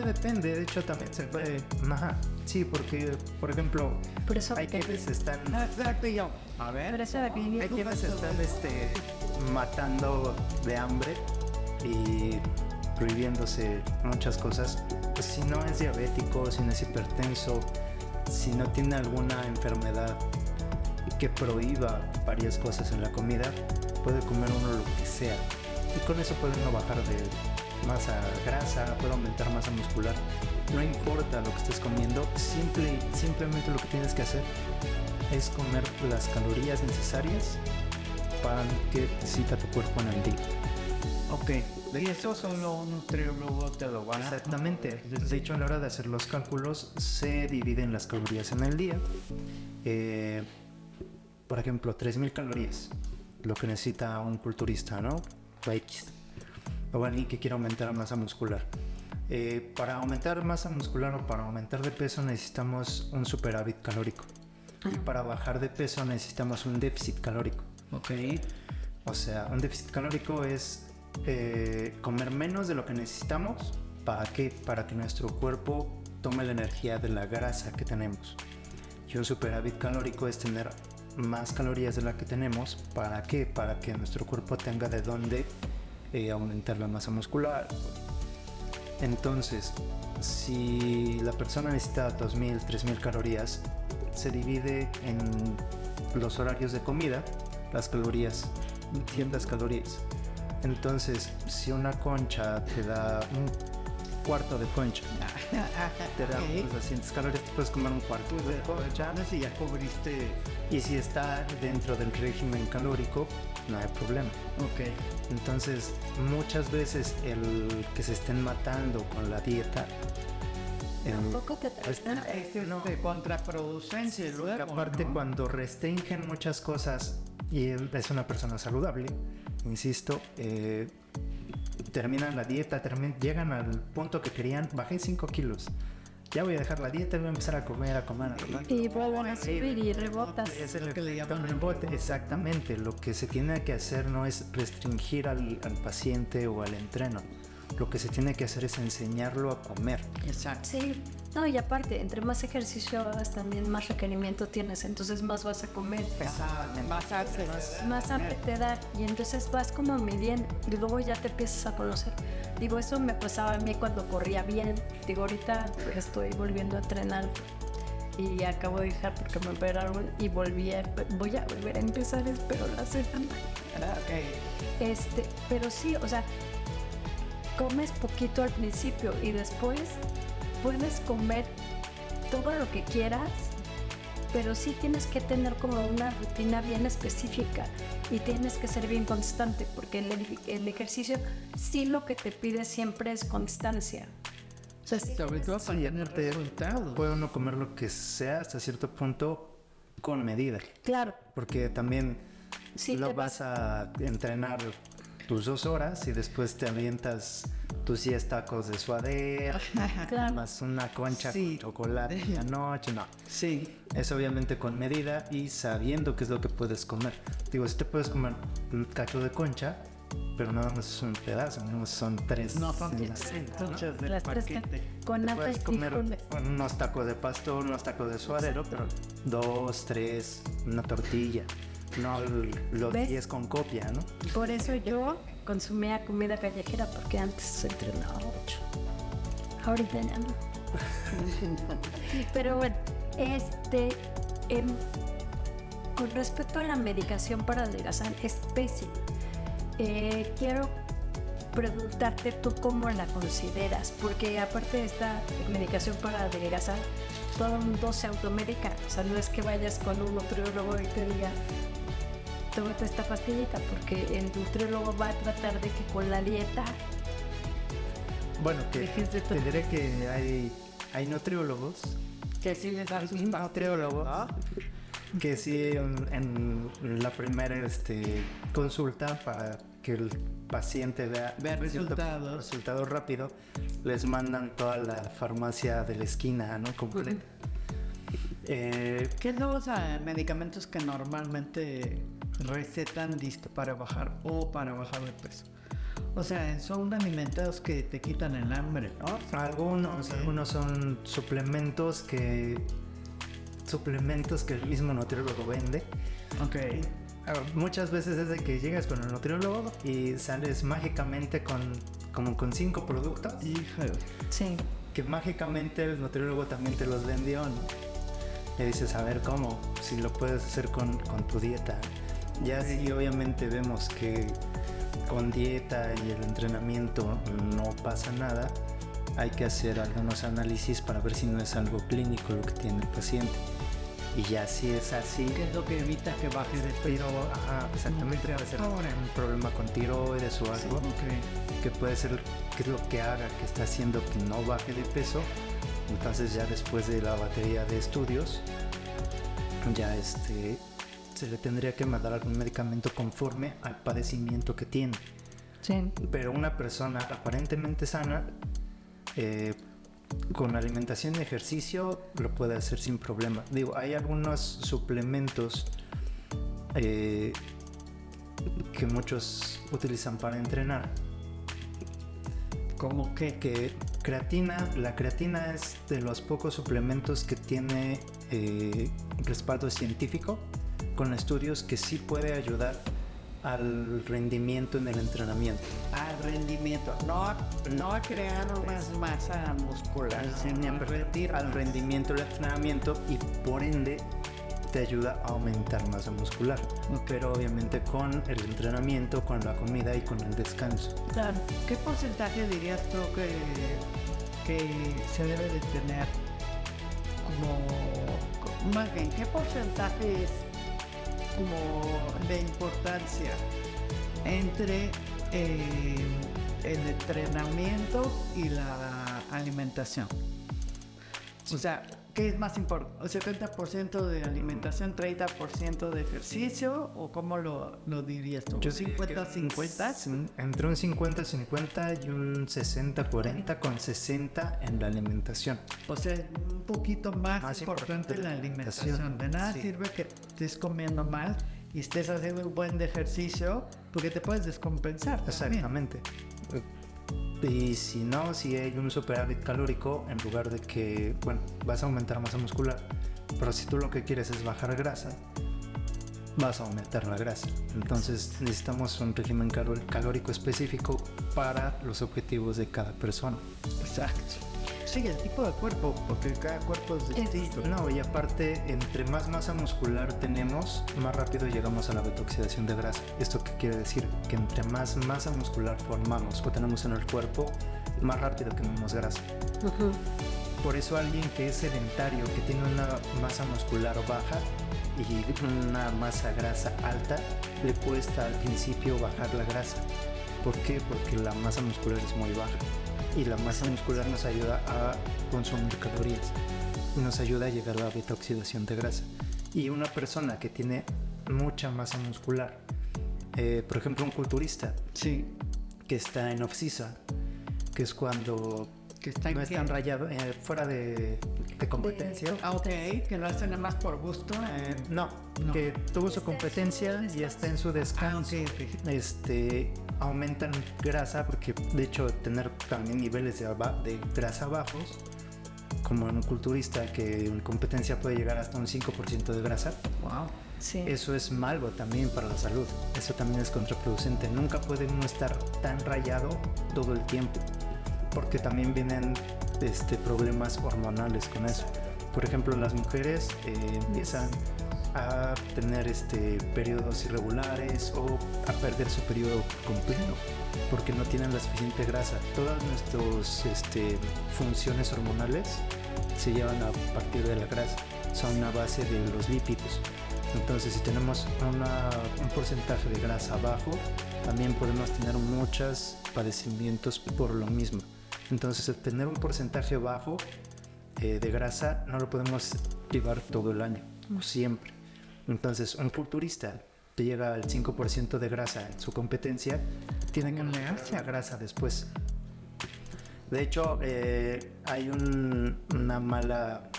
depende, de hecho también se puede... Ajá, sí, porque, por ejemplo,
Por eso
hay
que-
quienes están...
Ah, Exacto, y yo. A ver.
Eso
Hay quienes están este, matando de hambre y prohibiéndose muchas cosas. Pues si no es diabético, si no es hipertenso, si no tiene alguna enfermedad que prohíba varias cosas en la comida, puede comer uno lo que sea. Y con eso puede uno bajar de masa grasa, puede aumentar masa muscular. No importa lo que estés comiendo, simple, simplemente lo que tienes que hacer es comer las calorías necesarias para que necesita tu cuerpo en el día.
Ok. Y eso solo un nutriólogo te lo va a
Exactamente. De hecho, a la hora de hacer los cálculos, se dividen las calorías en el día. Eh, por ejemplo, 3.000 calorías, lo que necesita un culturista, ¿no? O X. O alguien que quiera aumentar masa muscular. Eh, para aumentar masa muscular o para aumentar de peso necesitamos un superávit calórico. Y para bajar de peso necesitamos un déficit calórico.
Ok.
O sea, un déficit calórico es eh, comer menos de lo que necesitamos. ¿Para qué? Para que nuestro cuerpo tome la energía de la grasa que tenemos. Y un superávit calórico es tener más calorías de la que tenemos. ¿Para qué? Para que nuestro cuerpo tenga de dónde eh, aumentar la masa muscular. Entonces, si la persona necesita 2.000, 3.000 calorías, se divide en los horarios de comida, las calorías, ciertas calorías. Entonces, si una concha te da un cuarto de concha, te da
Ok.
unas 200 calorías, te puedes comer un cuarto de concha.
No sé si ya cubriste.
Y si está dentro del régimen calórico, no hay problema.
Ok.
Entonces, muchas veces el que se estén matando con la dieta,
Tampoco te
pues,
tratan.
Es este, contraproducente luego.
aparte
¿no?
cuando restringen muchas cosas y es una persona saludable, insisto, eh, terminan la dieta, termin- llegan al punto que querían, bajé 5 kilos. Ya voy a dejar la dieta y voy a empezar a comer, a comer, a comer.
Y vuelven a subir y rebotas.
Es el
Lo que le llaman
rebote, exactamente. Lo que se tiene que hacer no es restringir al, al paciente o al entreno. Lo que se tiene que hacer es enseñarlo a comer.
Exacto.
Sí, no, y aparte, entre más ejercicio hagas, también más requerimiento tienes, entonces más vas a comer.
Más arte.
Más hambre te da y entonces vas como midiendo y luego ya te empiezas a conocer. Digo, eso me pasaba a mí cuando corría bien. Digo, ahorita estoy volviendo a entrenar y acabo de dejar porque me operaron y volví a, voy a volver a empezar, espero la semana.
Ok.
Este, pero sí, o sea, comes poquito al principio y después puedes comer todo lo que quieras, pero sí tienes que tener como una rutina bien específica y tienes que ser bien constante porque el, el ejercicio sí lo que te pide siempre es constancia. O sea, sí
Sobre todo para tener resultados.
Puede uno comer lo que sea hasta cierto punto con medida.
claro,
Porque también
Sí,
lo vas a entrenar tus dos horas y después te avientas tus 10 tacos de suadera,
claro.
más una concha
Sí.
con chocolate en la noche. No,
Sí.
es obviamente con medida y sabiendo qué es lo que puedes comer. Digo, si te puedes comer un cacho de concha, pero nada más es un pedazo, no son tres.
No son
¿no?
conchas del
Las tres con
Te puedes comer unos tacos de pastor, unos tacos de suadero, pero dos, tres, una tortilla. No los
¿Ves?
10 con copia, ¿no?
Por eso yo consumía comida callejera porque antes entrenaba mucho. Ahorita ya no. Pero bueno, este, em, con respecto a la medicación para adelgazar, es pésima. Eh, quiero preguntarte tú cómo la consideras, porque aparte de esta medicación para adelgazar, todo el mundo se automedica. O sea, no es que vayas con un nutriólogo y te diga, tómate esta pastillita, porque el nutriólogo va a tratar de que con la dieta
Bueno, que
de
te diré que hay, hay nutriólogos
Que sí les da sus
nutriólogos que sí en, en la primera este, consulta para que el paciente vea
Vea resultados.
resultado rápido les mandan toda la farmacia de la esquina no completa. Eh,
¿Qué son los ah, medicamentos que normalmente recetan listo para bajar o para bajar de peso? O sea, son alimentos que te quitan el hambre, ¿no?
algunos algunos son suplementos que suplementos que el mismo nutriólogo vende
Ok.
Ah, Muchas veces es de que llegas con el nutriólogo y sales mágicamente con como con cinco productos
Hijo.
Sí.
que mágicamente el nutriólogo también te los vendió. ¿no? Y dices, a ver cómo, si lo puedes hacer con, con tu dieta. Ya si obviamente vemos que con dieta y el entrenamiento no pasa nada, hay que hacer algunos análisis para ver si no es algo clínico lo que tiene el paciente. Y ya si es así,
¿Qué es lo que evita que baje de peso?
ajá, exactamente, puede ser un problema con tiroides o algo
Ok.
que puede ser que es lo que haga que está haciendo que no baje de peso. Entonces ya después de la batería de estudios, ya este se le tendría que mandar algún medicamento conforme al padecimiento que tiene.
Sí.
Pero una persona aparentemente sana, eh, con alimentación y ejercicio, lo puede hacer sin problema. Digo, hay algunos suplementos eh, que muchos utilizan para entrenar.
¿Cómo que?
Que creatina, la creatina es de los pocos suplementos que tiene eh, respaldo científico con estudios que sí puede ayudar al rendimiento en el entrenamiento.
Al rendimiento, no, a- no a crear más masa muscular, sino a rendir
al rendimiento del entrenamiento y por ende te ayuda a aumentar masa muscular. Pero obviamente con el entrenamiento, con la comida y con el descanso.
Claro.
¿Qué porcentaje dirías tú que, que se debe de tener como, más bien, qué porcentaje es como de importancia entre eh, el entrenamiento y la alimentación? O sea, ¿qué es más importante? ¿70% de alimentación, 30% de ejercicio? ¿O cómo lo, lo dirías tú?
Yo diría que
¿50-50?
sí, Entre un 50-50 y un 60-40 con 60 en la alimentación.
O sea, un poquito más,
Más
importante
importante
la alimentación.
alimentación.
De nada
Sí.
sirve que estés comiendo mal y estés haciendo un buen ejercicio porque te puedes descompensar. también.
Y si no, si hay un superávit calórico, en lugar de que, bueno, vas a aumentar masa muscular, pero si tú lo que quieres es bajar grasa, vas a aumentar la grasa. Entonces necesitamos un régimen calórico específico para los objetivos de cada persona.
Exacto. Sí, el tipo de cuerpo, porque cada cuerpo es distinto.
No, y aparte, entre más masa muscular tenemos, más rápido llegamos a la betoxidación de grasa. ¿Esto qué quiere decir? Que entre más masa muscular formamos o tenemos en el cuerpo, más rápido quemamos grasa. Por eso alguien que es sedentario, que tiene una masa muscular baja y una masa grasa alta, le cuesta al principio bajar la grasa. ¿Por qué? Porque la masa muscular es muy baja. Y la masa muscular nos ayuda a consumir calorías. Y nos ayuda a llegar a la beta-oxidación de grasa. Y una persona que tiene mucha masa muscular, eh, por ejemplo un culturista
Sí,
que está en off-season, que es cuando
que está
no
en
es tan rayado, eh, fuera de, de competencia.
Ah, ok, que lo hacen nada más por gusto.
Eh, no,
No.
que tuvo su competencia y está en su
Ah,
descanso.
ok, ok.
Este, aumentan grasa porque de hecho tener también niveles de, grasa bajos, como en un culturista que en competencia puede llegar hasta un 5% de grasa,
Wow.
Sí.
eso es malo también para la salud. Eso también es contraproducente. Nunca puede uno estar tan rayado todo el tiempo, porque también vienen este, problemas hormonales con eso. Por ejemplo, las mujeres eh, empiezan a tener este, periodos irregulares o a perder su periodo completo porque no tienen la suficiente grasa. Todas nuestras este, funciones hormonales se llevan a partir de la grasa, son a base de los lípidos. Entonces, si tenemos una- un porcentaje de grasa bajo, también podemos tener muchos padecimientos por lo mismo. Entonces, el tener un porcentaje bajo eh, de grasa no lo podemos llevar todo el año, o siempre. Entonces, un culturista que llega al 5% de grasa en su competencia, tiene que recuperar grasa después. De hecho, eh, hay un- una mala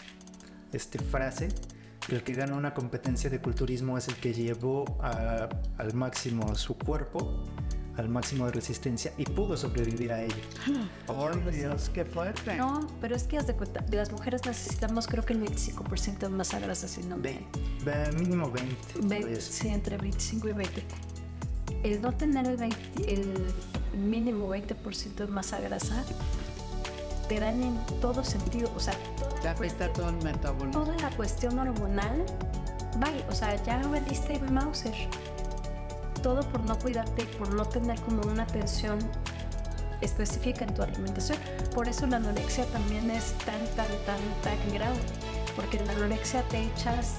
este, frase. El que gana una competencia de culturismo es el que llevó al máximo su cuerpo, al máximo de resistencia y pudo sobrevivir a ello.
Oh, Dios, qué fuerte.
No, pero es que haz de cuenta, de las mujeres necesitamos creo que el 25% de masa grasa, si no
Ve- ve- mínimo 20.
Ve-
pues.
sí, entre 25 y 20. El no tener el, 20 el mínimo 20% de masa grasa te daña en todo sentido. O sea, toda la,
afecta
cuestión,
todo el metabolismo.
toda la cuestión hormonal, vaya, o sea, ya vendiste Mauser. Todo por no cuidarte, por no tener como una atención específica en tu alimentación. Por eso la anorexia también es tan, tan, tan, tan grave. Porque en la anorexia te echas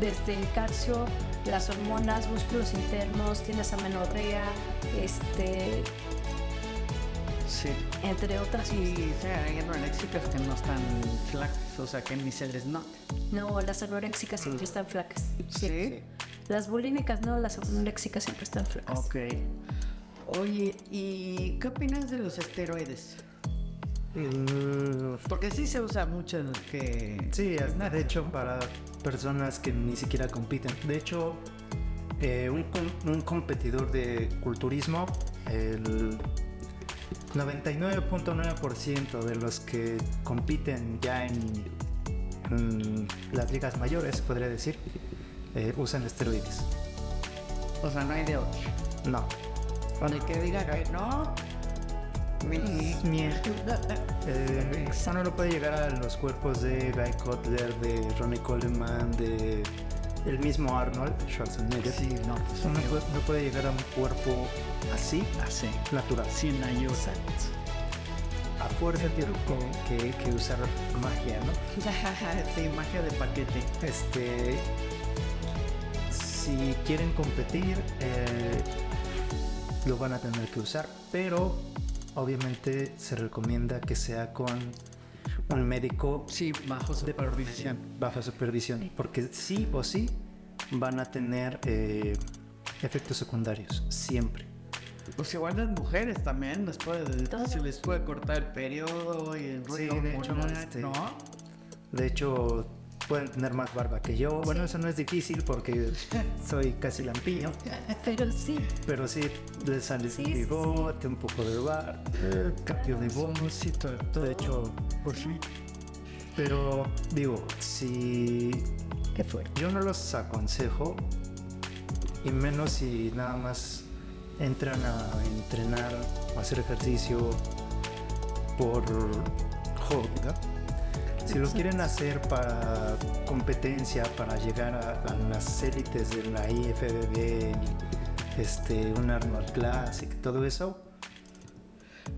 desde el calcio, las hormonas, músculos internos, tienes amenorrea, este,
Sí.
entre otras.
Y o sea, hay anoréxicas que no están flacas, o sea, que ni se les nota.
No, las anoréxicas siempre están flacas.
Sí.
Las bulímicas no, las anoréxicas siempre están flacas.
Ok. Oye, ¿y qué opinas de los esteroides?
Mm,
Porque sí se usa mucho el que...
Sí, de hecho para personas que ni siquiera compiten. De hecho, eh, un, com- un competidor de culturismo, el 99.9% de los que compiten ya en, en las ligas mayores, podría decir, eh, usan esteroides.
O sea, no hay de otro.
No.
El que diga que no.
Miel. Eh, no lo puede llegar a los cuerpos de Guy Cutler, de Ronnie Coleman, de el mismo Arnold Schwarzenegger.
Sí, no. pues,
No puede, no puede llegar a un cuerpo así,
Así.
natural.
Sin ayuda.
A fuerza tiene que, que- que usar magia, ¿no?
sí, magia de paquete.
Este, si quieren competir, eh, lo van a tener que usar, pero obviamente se recomienda que sea con un médico
Sí, bajo supervisión.
bajo supervisión, porque sí o sí van a tener eh, efectos secundarios, siempre.
Pues igual las mujeres también les puede, se les puede cortar el periodo y el
Sí,
rollo
de hecho, este,
¿no?
De hecho, pueden tener más barba que yo. Bueno, eso no es difícil porque soy casi lampiño.
Pero sí,
Pero sí, le sale
Sí,
un
sí, sí.
bigote, un poco de bar, eh, cambio de voz.
Sí, todo, todo.
De hecho,
pues sí.
pero digo, si
qué fuerte.
yo no los aconsejo, y menos si nada más entran a entrenar o a hacer ejercicio por hobby, ¿no? Si lo quieren hacer para competencia, para llegar a, a las élites de la IFBB, este, un Arnold Classic, todo eso,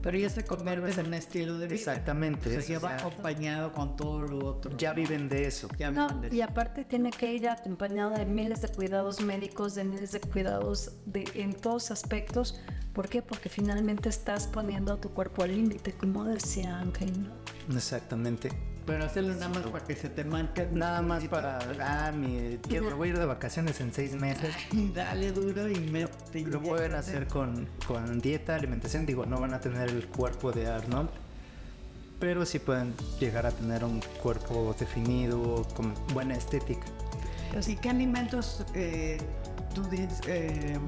Pero ya se convierte en un estilo de vida.
exactamente,
Se
eso
lleva
ya,
acompañado con todo lo otro.
ya viven de eso.
Ya
No,
viven de
y aparte tiene que ir acompañado de miles de cuidados médicos, de miles de cuidados de, en todos aspectos. ¿Por qué? Porque finalmente estás poniendo a tu cuerpo al límite, como decía Ángel. ¿no?
Exactamente.
Pero hacerlo nada más para que se te manque.
Nada más para, ah, mi, quiero, me voy a ir de vacaciones en seis meses.
Y dale duro y me.
Lo pueden hacer con, con dieta, alimentación. Digo, no van a tener el cuerpo de Arnold, pero sí pueden llegar a tener un cuerpo definido, con buena estética.
Así, ¿qué alimentos eh, tú dices, eh,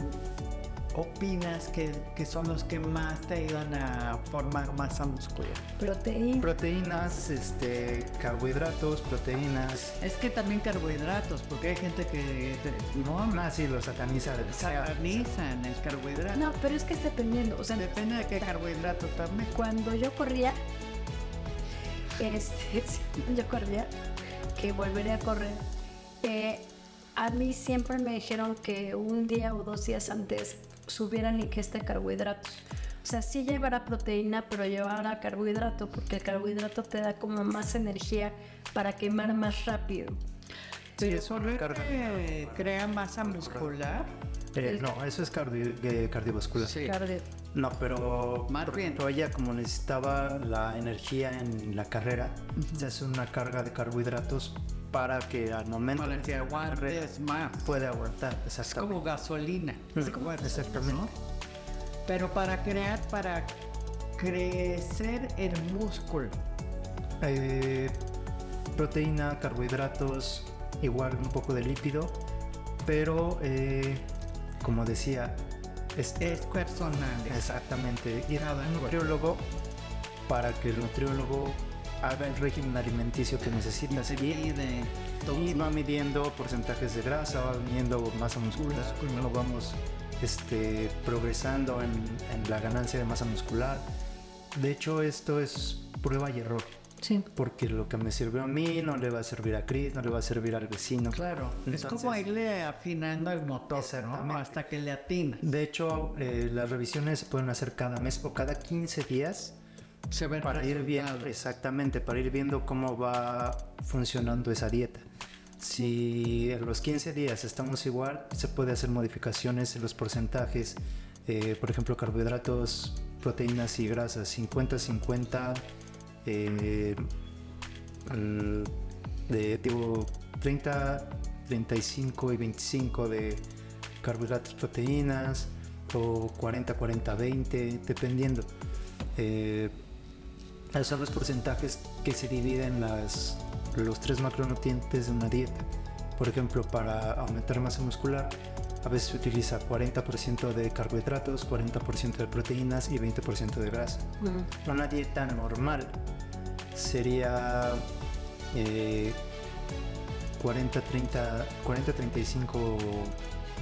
opinas que, que son los que más te ayudan a formar masa muscular?
Proteína.
Proteínas, este, carbohidratos, proteínas.
Es que también carbohidratos, porque hay gente que te- no
Ah, sí, lo sataniza.
satanizan el carbohidrato.
No, pero es que es dependiendo. O sea,
Depende de qué carbohidrato también.
cuando yo corría, este, yo corría, que volveré a correr, eh, a mí siempre me dijeron que un día o dos días antes subieran la ingesta de carbohidratos. O sea, sí llevará proteína, pero llevará carbohidrato, porque el carbohidrato te da como más energía para quemar más rápido.
Sí,
Pero solo que crea masa muscular.
Eh, no, eso es cardio- eh, cardiovascular.
Sí.
Cardio-
No, pero
Más
por
bien.
ejemplo, ella como necesitaba la energía en la carrera, se hace una carga de carbohidratos para que al momento
Para que aguantes más.
puede aguantar.
Es
Exactamente.
como gasolina.
Mm,
Como-
exactamente.
¿no? Pero para crear, para crecer el músculo.
Eh, proteína, carbohidratos, igual un poco de lípido, pero eh, como decía, es,
Es personal.
exactamente ir a
Cada
un
cuerpo.
nutriólogo para que el nutriólogo haga el régimen alimenticio que necesita seguir
Y de
y va midiendo porcentajes de grasa, va midiendo masa muscular, cómo vamos este, progresando en, en la ganancia de masa muscular. De hecho, esto es prueba y error,
Sí.
porque lo que me sirvió a mí no le va a servir a Chris, no le va a servir al vecino.
Claro. es
Entonces-
como irle afinando el motor, ¿no? Hasta que le atina.
De hecho, eh, las revisiones se pueden hacer cada mes o cada 15 días
Se
para ir viendo, exactamente, para ir viendo cómo va funcionando esa dieta. Si en los 15 días estamos igual, se puede hacer modificaciones en los porcentajes, eh, por ejemplo, carbohidratos, proteínas y grasas, 50-50, eh, de tipo 30, 35 y 25 de carbohidratos, proteínas, o 40, 40, 20, dependiendo. Eh, esos son los porcentajes que se dividen las, los tres macronutrientes de una dieta. Por ejemplo, para aumentar masa muscular, a veces se utiliza 40% de carbohidratos, 40% de proteínas y 20% de grasa.
Mm.
Una dieta normal sería eh, 40, 30, 40, 35,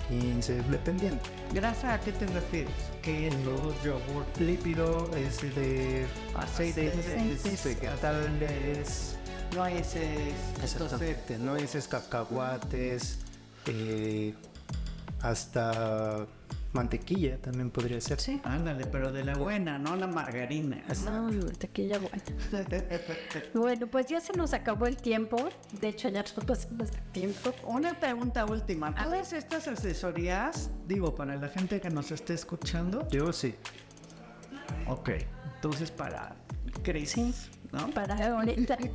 15, dependiendo.
¿Grasa a qué te refieres?
Queso, yogur, lípido, es de aceites,
Aceites.
vegetales,
Nueces,
nueces, cacahuates, eh, hasta mantequilla también podría ser.
Sí.
ándale, pero de la buena, no la margarina.
No, tequilla buena. Bueno, pues ya se nos acabó el tiempo. De hecho, ya nos pasamos el tiempo.
Una pregunta última. ¿Todas estas asesorías, digo, para la gente que nos esté escuchando?
Yo sí.
Ok, entonces para crisis, ¿no?
Para ahorita.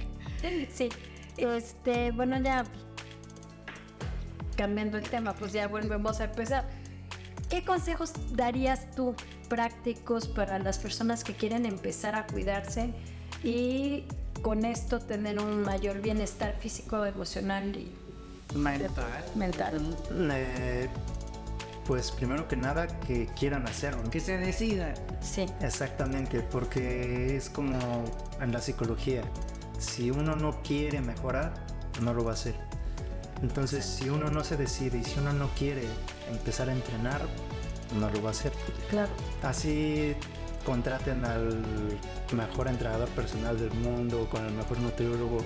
Sí. Este, bueno, ya cambiando el tema, pues ya volvemos a empezar. ¿Qué consejos darías tú prácticos para las personas que quieren empezar a cuidarse y con esto tener un mayor bienestar físico, emocional y
Mental.
mental?
Eh, pues primero que nada que quieran hacerlo.
Que se decida.
Sí,
Exactamente, porque es como en la psicología. Si uno no quiere mejorar, no lo va a hacer. Entonces, si uno no se decide y si uno no quiere empezar a entrenar, no lo va a hacer.
claro.
Así contraten al mejor entrenador personal del mundo, con el mejor nutriólogo,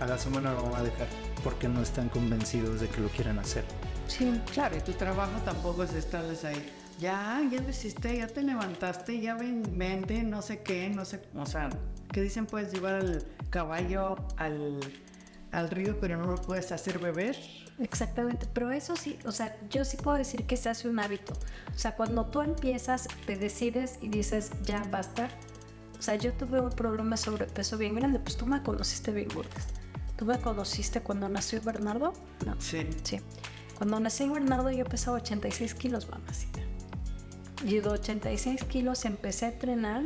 a la semana lo van a dejar porque no están convencidos de que lo quieran hacer.
Sí,
Claro, y tu trabajo tampoco es estarles ahí. Ya, ya lo hiciste, ya te levantaste, ya ven, vente, no sé qué, no sé. O sea, ¿qué dicen? Puedes llevar al caballo al, al río, pero no lo puedes hacer beber.
Exactamente, pero eso sí, o sea, yo sí puedo decir que se hace un hábito. O sea, cuando tú empiezas, te decides y dices, ya basta. O sea, yo tuve un problema de sobrepeso bien grande, pues tú me conociste bien, Burgas. ¿Tú me conociste cuando nació Bernardo? No.
Sí.
Sí. Cuando nací Bernardo yo pesaba 86 kilos, mamacita. Y de 86 kilos empecé a entrenar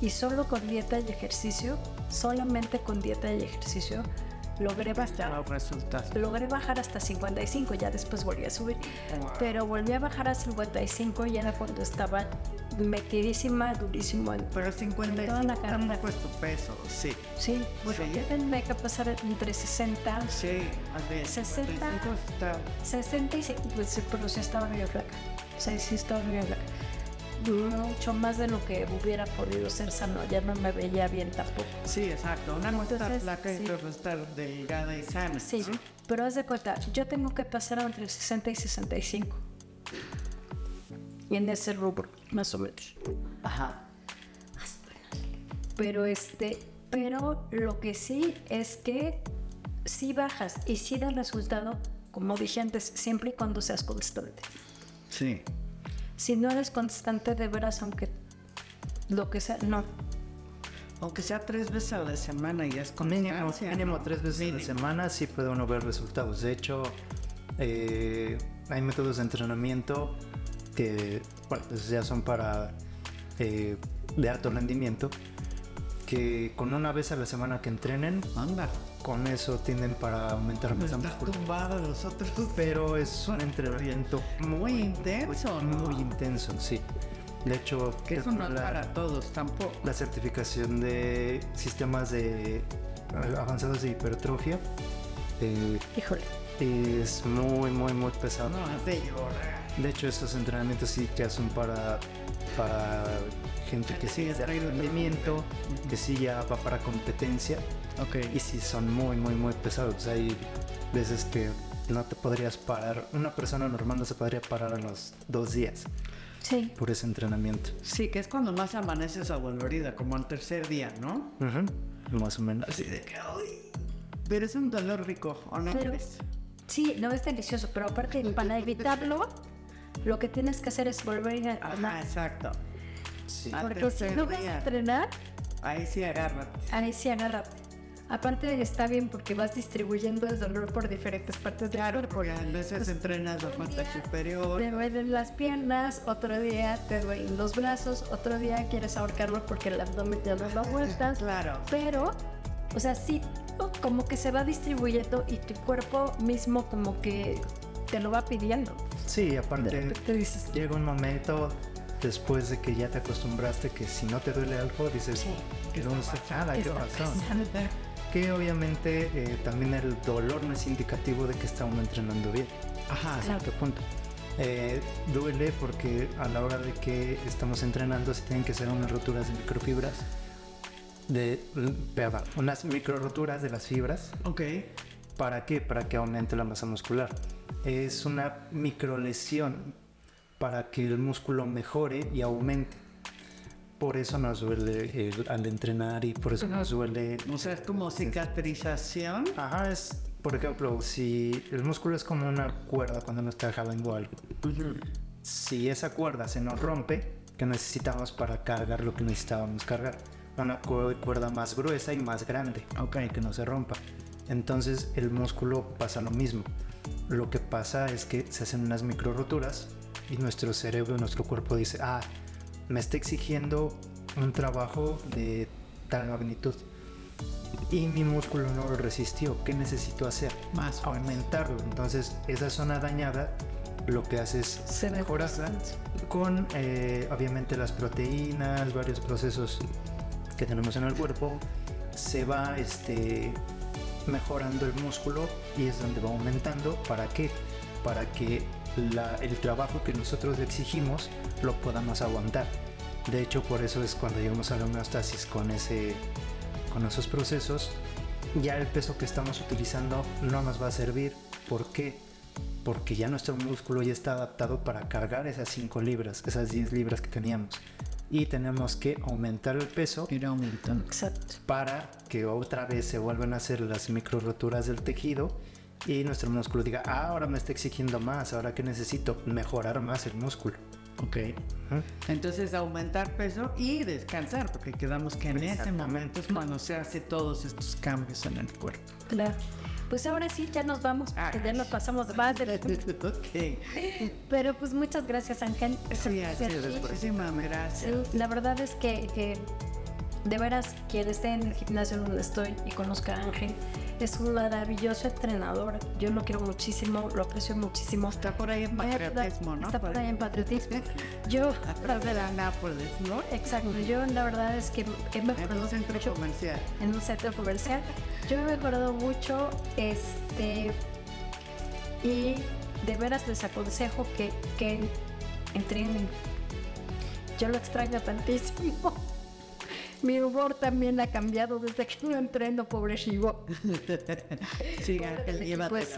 y solo con dieta y ejercicio, solamente con dieta y ejercicio, logré bajar logré bajar hasta 55, ya después volví a subir. Pero volví a bajar a 55 y era cuando estaba metidísima, durísimo.
Pero 55
Toda la
tampoco es tu peso, sí.
Sí, bueno,
Sí.
yo que pasar entre 60,
Sí, a ver.
60.
55 está
65, pues pero sí estaba flaca. Sí estaba bien flaca. Mucho más de lo que hubiera podido ser sano, ya no me veía bien tampoco.
Sí, exacto. Una no
Entonces,
flaca y
sí.
otra no está delgada y sana.
Sí, pero haz de cuenta, yo tengo que pasar entre 60 y 65. Y en ese rubro, más o menos.
Ajá.
Pero este, pero lo que sí es que si bajas y si da resultado, como dije antes, siempre y cuando seas constante.
Sí.
Si no eres constante de veras, aunque lo que sea, no.
Aunque sea tres veces a la semana y es con
Mínimo,
constancia,
mínimo
¿no?
tres veces a la semana sí puede uno ver resultados. De hecho, eh, hay métodos de entrenamiento que bueno, pues ya son para eh, de alto rendimiento que con una vez a la semana que entrenen,
Anda.
Con eso tienden para aumentar masa
Estás
muscular.
tumbado los otros.
Pero es un entrenamiento
Muy intenso, ¿no?
muy intenso, sí. De hecho,
Que eso no es para todos tampoco.
la certificación de sistemas de avanzados de hipertrofia eh,
Híjole.
es muy muy muy pesado
No, es de llorar.
de hecho estos entrenamientos sí ya son para para gente que sí es de rendimiento que sí ya va para competencia
Ok.
y sí son muy muy muy pesados hay veces que no te podrías parar una persona normal no se podría parar en los dos días
Sí.
por ese entrenamiento
Sí, que es cuando más amaneces adolorida, como al tercer día, ¿no?
Ujú, más o menos
Así de que, uy. Pero es un dolor rico, ¿o no
Pero-
crees?
Sí, no es delicioso, pero aparte, para evitarlo, lo que tienes que hacer es volver a entrenar.
exacto.
sí.
Porque si no vas a entrenar,
Ahí sí agárrate.
ahí sí agárrate. Aparte está bien porque vas distribuyendo el dolor por diferentes partes del
Claro,
cuerpo.
porque a veces entrenas la parte superior.
Te duelen las piernas, otro día te duelen los brazos, otro día quieres ahorcarlo porque el abdomen ya no lo aguantas.
Claro.
Pero, o sea, sí, como que se va distribuyendo y tu cuerpo mismo como que te lo va pidiendo.
Sí, aparte
dices,
llega un momento después de que ya te acostumbraste que si no te duele algo dices nada,
¿qué
¿qué
está
pasó?
pasando?
que obviamente eh, también el dolor no es indicativo de que está uno entrenando bien.
Ajá.
A cierto punto. Eh, duele porque a la hora de que estamos entrenando se tienen que hacer unas roturas de microfibras, de, perdón, unas micro roturas de las fibras.
Ok.
¿Para qué? Para que aumente la masa muscular. Es una microlesión para que el músculo mejore y aumente. Por eso nos duele el- al entrenar y por eso nos duele.
O sea, es como cicatrización.
Ajá, es, por ejemplo, si el músculo es como una cuerda cuando nos está jalando algo. Si esa cuerda se nos rompe, ¿qué necesitamos para cargar lo que necesitábamos cargar? Una cu- cuerda más gruesa y más grande,
Ok.
que no se rompa. Entonces el músculo pasa lo mismo. Lo que pasa es que se hacen unas micro roturas y nuestro cerebro, nuestro cuerpo dice, ah, me está exigiendo un trabajo de tal magnitud. Y mi músculo no lo resistió. ¿Qué necesito hacer?
Más
aumentarlo. Entonces, esa zona dañada lo que hace es
Se bastante.
con, eh, obviamente, las proteínas, varios procesos que tenemos en el cuerpo. Se va este, mejorando el músculo y es donde va aumentando. ¿Para qué? Para que el trabajo que nosotros exigimos lo podamos aguantar. De hecho, por eso es cuando llegamos a la homeostasis con, ese, con esos procesos, ya el peso que estamos utilizando no nos va a servir. ¿Por qué? Porque ya nuestro músculo ya está adaptado para cargar esas 5 libras, esas 10 libras que teníamos. Y tenemos que aumentar el peso
Ir aumentando.
Exacto.
para que otra vez se vuelvan a hacer las micro roturas del tejido y nuestro músculo diga, "Ah, ahora me está exigiendo más, ahora que necesito mejorar más el músculo.
Ok. Entonces aumentar peso y descansar, porque quedamos que en ese momento es cuando se hace todos estos cambios en el cuerpo.
Claro. Pues ahora sí, ya nos vamos,
Ah,
ya nos pasamos de más del tiempo.
ok.
Pero pues muchas gracias, Ángel.
Sí, así es.
Sí,
Muchísimas gracias.
la verdad es que, que de veras, quien esté en el gimnasio donde estoy y conozca a Ángel, es un maravilloso entrenador. Yo lo quiero muchísimo, lo aprecio muchísimo.
Está por ahí en
Me
patriotismo, ¿no?
Está por ahí en patriotismo. Yo,
Atrás de la Nápoles, ¿no?
exacto, yo la verdad es que he
En
mejorado
un centro
mucho
comercial.
en un centro comercial. Yo he mejorado mucho, este, y de veras les aconsejo que, que entrenen. Yo lo extraño tantísimo. Mi humor también ha cambiado desde que no entreno, pobre Shivo.
Sí, Ángel.
Pues.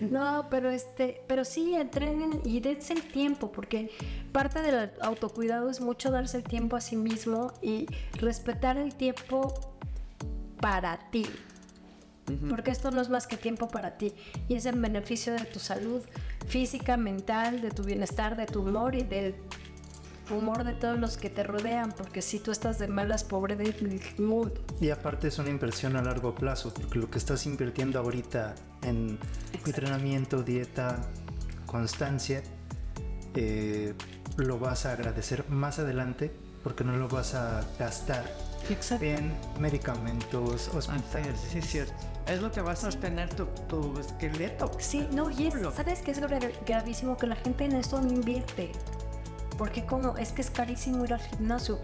No, pero este, pero sí entrenen y dense el tiempo, porque parte del autocuidado es mucho darse el tiempo a sí mismo y respetar el tiempo para ti. Porque esto no es más que tiempo para ti y es en beneficio de tu salud física, mental, de tu bienestar, de tu humor y del humor de todos los que te rodean, porque si tú estás de malas, pobre de mood.
Y aparte es una inversión a largo plazo, porque lo que estás invirtiendo ahorita en entrenamiento, dieta, constancia, eh, lo vas a agradecer más adelante porque no lo vas a gastar
Exacto.
en medicamentos, hospitales.
es, sí, es cierto. Es lo que va a sostener tu, tu esqueleto.
Sí, no, y es. ¿sabes qué es gra- gravísimo? Que la gente en esto no invierte. Porque como, es que es carísimo ir al gimnasio.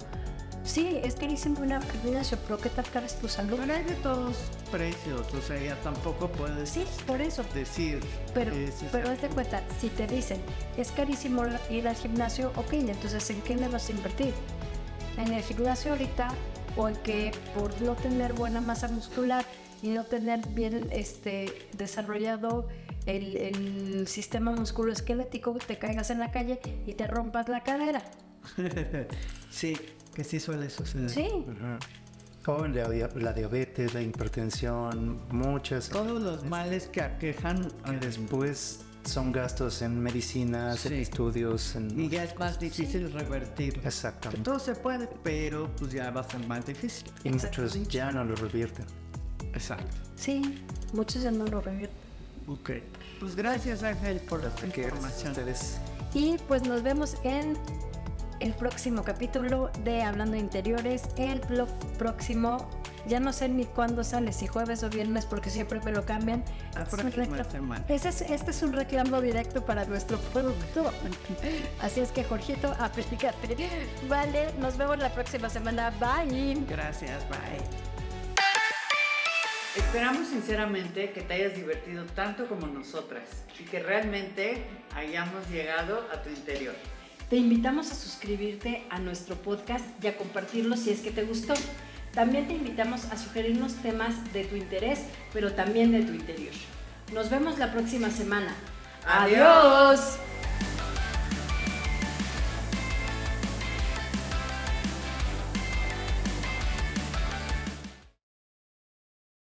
Sí, es carísimo ir al gimnasio, pero ¿qué tal cara es tu salud?
Pero hay de todos precios, o sea, ya tampoco puedes
Sí, por eso.
decir.
Pero,
es
pero haz de cuenta, si te dicen, es carísimo ir al gimnasio, ok, entonces ¿en qué le vas a invertir? ¿En el gimnasio ahorita o en que por no tener buena masa muscular y no tener bien este, desarrollado el, el sistema musculoesquelético, te caigas en la calle y te rompas la cadera?
sí, que sí suele suceder.
Sí.
O la, la diabetes, la hipertensión, muchas
Todos los males que aquejan
que después son gastos en medicinas, en estudios, en...
y ya es más difícil revertir.
Exactamente.
Todo se puede, pero pues ya va a ser más difícil.
Y muchos ya no lo revierten.
Exacto.
sí, muchos ya no lo revierten.
Ok. Pues gracias Ángel por la
Que
información.
ustedes
Y pues nos vemos en el próximo capítulo de Hablando de Interiores. El blog próximo, ya no sé ni cuándo sale, si jueves o viernes, porque siempre me lo cambian.
La
Es un
próxima
reclamo-
semana.
Ese es- este es un reclamo directo para nuestro producto. Así es que, Jorgito, aplícate. Vale, nos vemos la próxima semana. Bye.
Gracias, bye. Esperamos sinceramente que te hayas divertido tanto como nosotras y que realmente hayamos llegado a tu interior.
Te invitamos a suscribirte a nuestro podcast y a compartirlo si es que te gustó. También te invitamos a sugerirnos temas de tu interés, pero también de tu interior. Nos vemos la próxima semana.
Adiós.